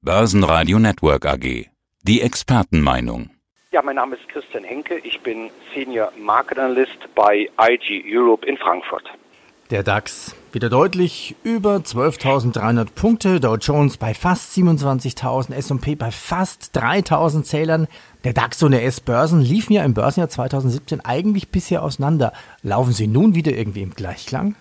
Börsenradio Network AG. Die Expertenmeinung. Ja, mein Name ist Christian Henke. Ich bin Senior Market Analyst bei IG Europe in Frankfurt. Der DAX wieder deutlich über 12.300 Punkte, Dow Jones bei fast 27.000, S&P bei fast 3.000 Zählern. Der DAX und der S-Börsen liefen ja im Börsenjahr 2017 eigentlich bisher auseinander. Laufen sie nun wieder irgendwie im Gleichklang?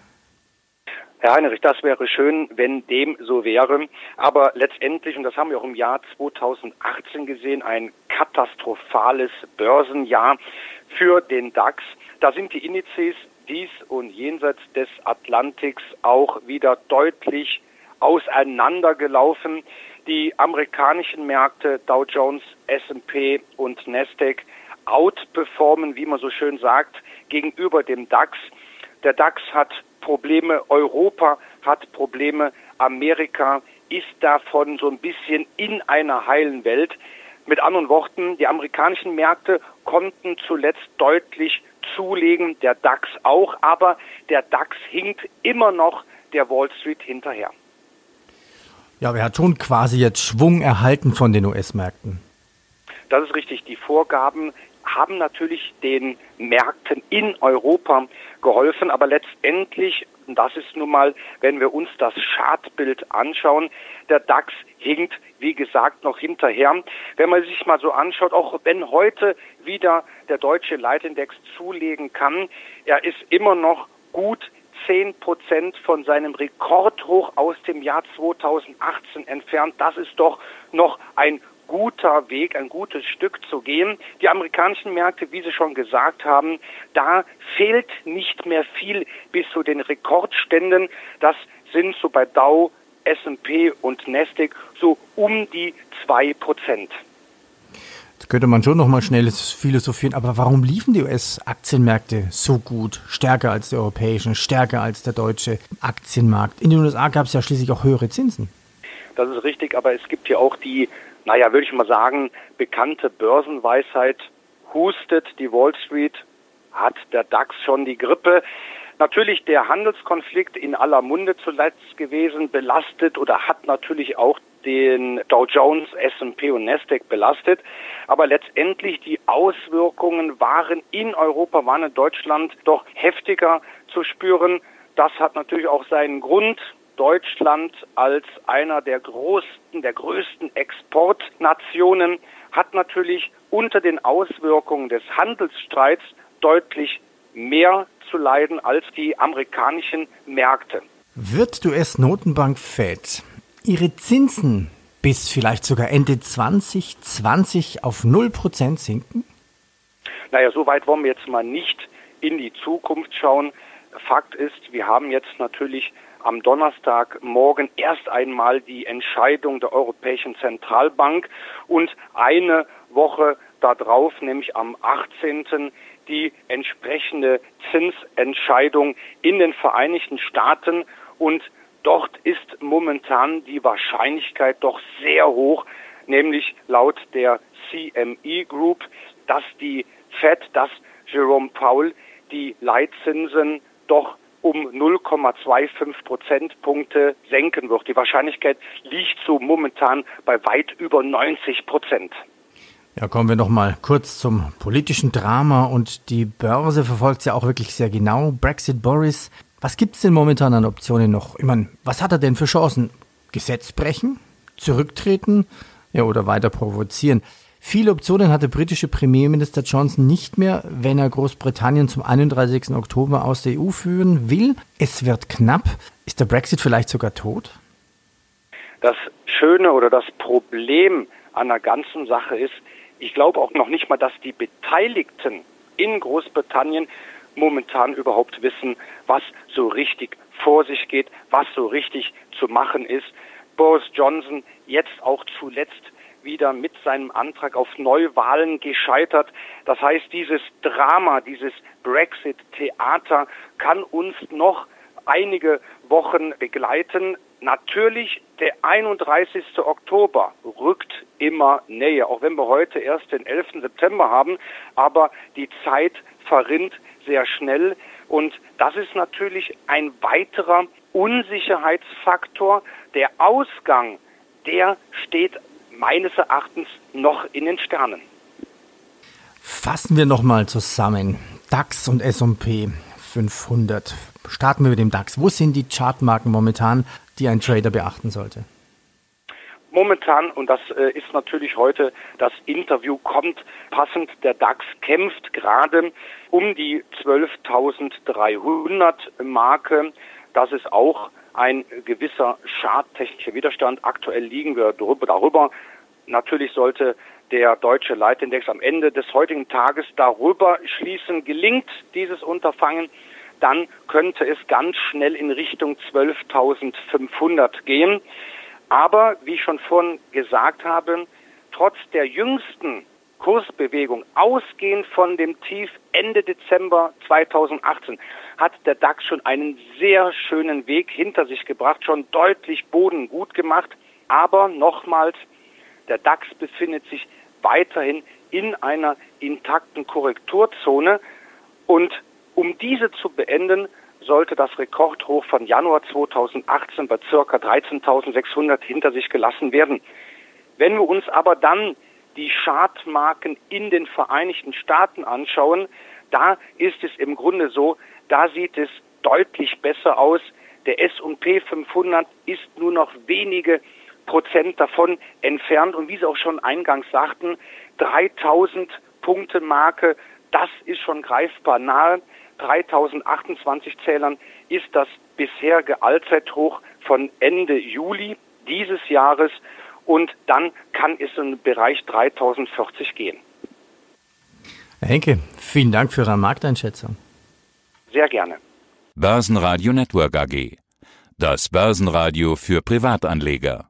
Herr Heinrich, das wäre schön, wenn dem so wäre. Aber letztendlich, und das haben wir auch im Jahr 2018 gesehen, ein katastrophales Börsenjahr für den DAX. Da sind die Indizes dies und jenseits des Atlantiks auch wieder deutlich auseinandergelaufen. Die amerikanischen Märkte Dow Jones, S&P und Nasdaq outperformen, wie man so schön sagt, gegenüber dem DAX. Der DAX hat Probleme, Europa hat Probleme, Amerika ist davon so ein bisschen in einer heilen Welt. Mit anderen Worten, die amerikanischen Märkte konnten zuletzt deutlich zulegen, der DAX auch, aber der DAX hinkt immer noch der Wall Street hinterher. Ja, aber er hat schon quasi jetzt Schwung erhalten von den US-Märkten. Das ist richtig. Die Vorgaben haben natürlich den Märkten in Europa geholfen, aber letztendlich, das ist nun mal, wenn wir uns das Chartbild anschauen, der DAX hinkt, wie gesagt, noch hinterher. Wenn man sich mal so anschaut, auch wenn heute wieder der deutsche Leitindex zulegen kann, er ist immer noch gut 10 Prozent von seinem Rekordhoch aus dem Jahr 2018 entfernt. Das ist doch noch ein guter Weg, ein gutes Stück zu gehen. Die amerikanischen Märkte, wie Sie schon gesagt haben, da fehlt nicht mehr viel bis zu den Rekordständen. Das sind so bei Dow, S&P und Nasdaq so um die zwei Prozent. Jetzt könnte man schon noch mal schnell philosophieren, aber warum liefen die US-Aktienmärkte so gut, stärker als die europäischen, stärker als der deutsche Aktienmarkt? In den USA gab es ja schließlich auch höhere Zinsen. Das ist richtig, aber es gibt ja auch die naja, würde ich mal sagen, bekannte Börsenweisheit hustet die Wall Street, hat der DAX schon die Grippe. Natürlich der Handelskonflikt in aller Munde zuletzt gewesen, belastet oder hat natürlich auch den Dow Jones, S&P und Nasdaq belastet. Aber letztendlich die Auswirkungen waren in Europa, waren in Deutschland doch heftiger zu spüren. Das hat natürlich auch seinen Grund. Deutschland als einer der größten, der größten Exportnationen hat natürlich unter den Auswirkungen des Handelsstreits deutlich mehr zu leiden als die amerikanischen Märkte. Wird US-Notenbank Fed ihre Zinsen bis vielleicht sogar Ende 2020 auf 0% sinken? Naja, so weit wollen wir jetzt mal nicht in die Zukunft schauen. Fakt ist, wir haben jetzt natürlich am Donnerstagmorgen erst einmal die Entscheidung der Europäischen Zentralbank und eine Woche darauf, nämlich am 18. die entsprechende Zinsentscheidung in den Vereinigten Staaten und dort ist momentan die Wahrscheinlichkeit doch sehr hoch, nämlich laut der CME Group, dass die Fed, dass Jerome Powell die Leitzinsen doch um 0,25 Prozentpunkte senken wird. Die Wahrscheinlichkeit liegt so momentan bei weit über 90 Prozent. Ja, kommen wir noch mal kurz zum politischen Drama und die Börse verfolgt es ja auch wirklich sehr genau. Brexit Boris, was gibt es denn momentan an Optionen noch? Ich meine, was hat er denn für Chancen? Gesetz brechen? Zurücktreten? Ja, oder weiter provozieren? Viele Optionen hat der britische Premierminister Johnson nicht mehr, wenn er Großbritannien zum 31. Oktober aus der EU führen will. Es wird knapp. Ist der Brexit vielleicht sogar tot? Das Schöne oder das Problem an der ganzen Sache ist, ich glaube auch noch nicht mal, dass die Beteiligten in Großbritannien momentan überhaupt wissen, was so richtig vor sich geht, was so richtig zu machen ist. Boris Johnson jetzt auch zuletzt wieder mit seinem Antrag auf Neuwahlen gescheitert. Das heißt, dieses Drama, dieses Brexit-Theater kann uns noch einige Wochen begleiten. Natürlich, der 31. Oktober rückt immer näher, auch wenn wir heute erst den 11. September haben, aber die Zeit verrinnt sehr schnell und das ist natürlich ein weiterer Unsicherheitsfaktor. Der Ausgang der steht meines Erachtens noch in den Sternen. Fassen wir nochmal zusammen. DAX und S&P 500. Starten wir mit dem DAX. Wo sind die Chartmarken momentan, die ein Trader beachten sollte? Momentan, und das äh, ist natürlich heute, das Interview kommt passend, der DAX kämpft gerade um die 12.300 Marke. Das ist auch ein gewisser charttechnischer Widerstand. Aktuell liegen wir darüber. Natürlich sollte der deutsche Leitindex am Ende des heutigen Tages darüber schließen. Gelingt dieses Unterfangen, dann könnte es ganz schnell in Richtung 12.500 gehen. Aber, wie ich schon vorhin gesagt habe, trotz der jüngsten Kursbewegung, ausgehend von dem Tief Ende Dezember 2018, hat der DAX schon einen sehr schönen Weg hinter sich gebracht, schon deutlich Boden gut gemacht. Aber nochmals, der DAX befindet sich weiterhin in einer intakten Korrekturzone und um diese zu beenden, sollte das Rekordhoch von Januar 2018 bei circa 13.600 hinter sich gelassen werden. Wenn wir uns aber dann die Chartmarken in den Vereinigten Staaten anschauen, da ist es im Grunde so, da sieht es deutlich besser aus. Der S&P 500 ist nur noch wenige Prozent davon entfernt und wie Sie auch schon eingangs sagten, 3000 Punkte Marke, das ist schon greifbar nahe. 3028 Zählern ist das bisherige Allzeithoch von Ende Juli dieses Jahres und dann kann es in den Bereich 3040 gehen. Herr Henke, vielen Dank für Ihre Markteinschätzung. Sehr gerne. Börsenradio Network AG. Das Börsenradio für Privatanleger.